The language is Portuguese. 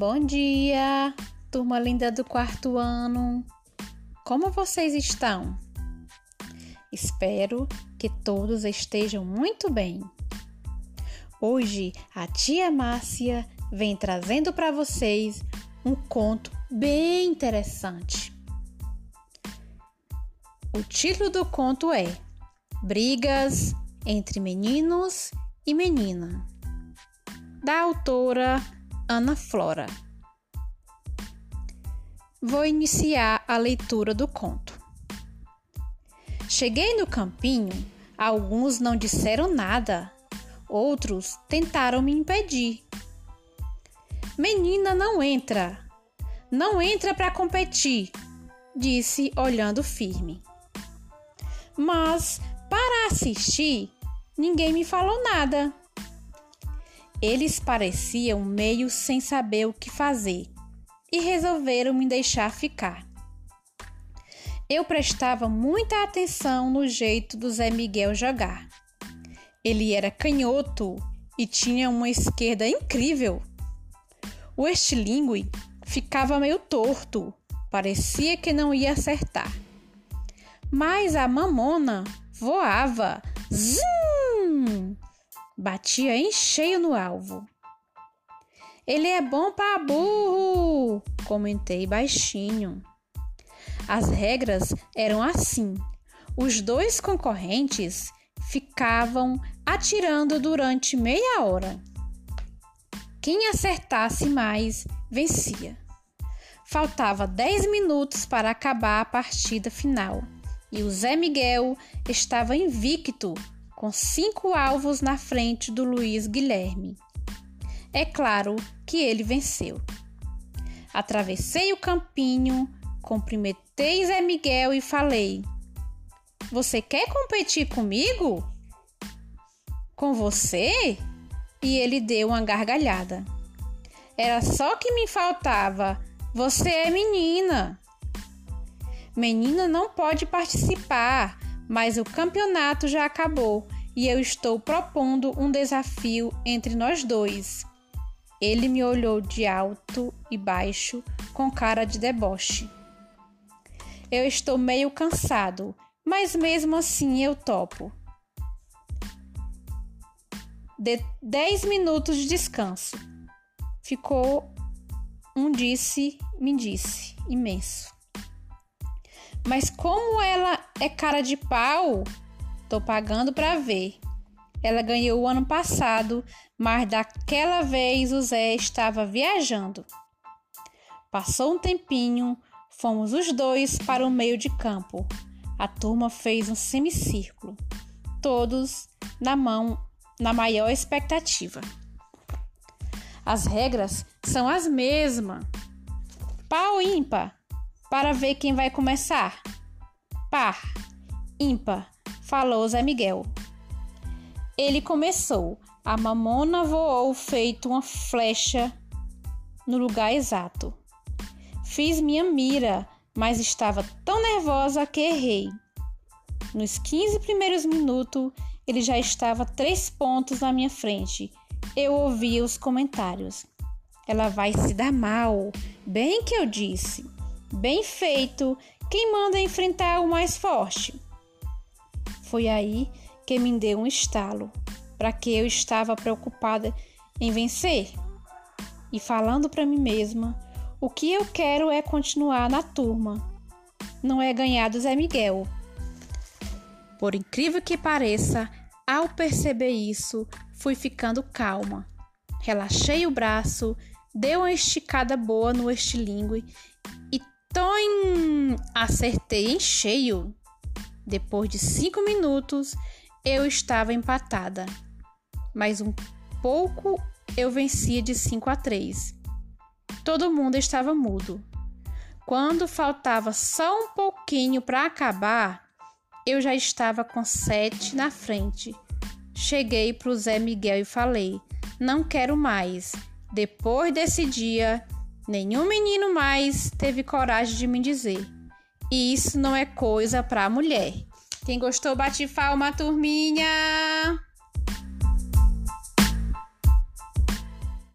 Bom dia, turma linda do quarto ano. Como vocês estão? Espero que todos estejam muito bem. Hoje a tia Márcia vem trazendo para vocês um conto bem interessante. O título do conto é Brigas entre Meninos e Menina, da autora Ana Flora. Vou iniciar a leitura do conto. Cheguei no campinho, alguns não disseram nada, outros tentaram me impedir. Menina, não entra, não entra para competir, disse olhando firme. Mas para assistir, ninguém me falou nada. Eles pareciam meio sem saber o que fazer e resolveram me deixar ficar. Eu prestava muita atenção no jeito do Zé Miguel jogar. Ele era canhoto e tinha uma esquerda incrível. O estilingue ficava meio torto, parecia que não ia acertar. Mas a mamona voava. Zum! Batia em cheio no alvo. Ele é bom para burro, comentei baixinho. As regras eram assim: os dois concorrentes ficavam atirando durante meia hora. Quem acertasse mais vencia. Faltava 10 minutos para acabar a partida final e o Zé Miguel estava invicto com cinco alvos na frente do Luiz Guilherme. É claro que ele venceu. Atravessei o campinho, cumprimentei Zé Miguel e falei: Você quer competir comigo? Com você? E ele deu uma gargalhada. Era só que me faltava. Você é menina. Menina não pode participar mas o campeonato já acabou e eu estou propondo um desafio entre nós dois. Ele me olhou de alto e baixo, com cara de deboche. Eu estou meio cansado, mas mesmo assim eu topo. De dez minutos de descanso. Ficou um disse, me disse, imenso. Mas como ela é cara de pau, tô pagando para ver. Ela ganhou o ano passado, mas daquela vez o Zé estava viajando. Passou um tempinho, fomos os dois para o meio de campo. A turma fez um semicírculo, todos na mão, na maior expectativa. As regras são as mesmas. Pau ímpar para ver quem vai começar. Par, ímpar, falou Zé Miguel. Ele começou. A mamona voou feito uma flecha no lugar exato. Fiz minha mira, mas estava tão nervosa que errei. Nos 15 primeiros minutos, ele já estava três pontos na minha frente. Eu ouvia os comentários. Ela vai se dar mal, bem que eu disse. Bem feito! Quem manda enfrentar o mais forte? Foi aí que me deu um estalo, para que eu estava preocupada em vencer. E falando para mim mesma, o que eu quero é continuar na turma, não é ganhar do Zé Miguel. Por incrível que pareça, ao perceber isso, fui ficando calma. Relaxei o braço, dei uma esticada boa no estilingue e Toim! Acertei em cheio. Depois de cinco minutos, eu estava empatada. Mais um pouco eu vencia de 5 a 3. Todo mundo estava mudo. Quando faltava só um pouquinho para acabar, eu já estava com sete na frente. Cheguei para o Zé Miguel e falei: Não quero mais. Depois desse dia, Nenhum menino mais teve coragem de me dizer. E isso não é coisa para mulher. Quem gostou, bate palma, turminha!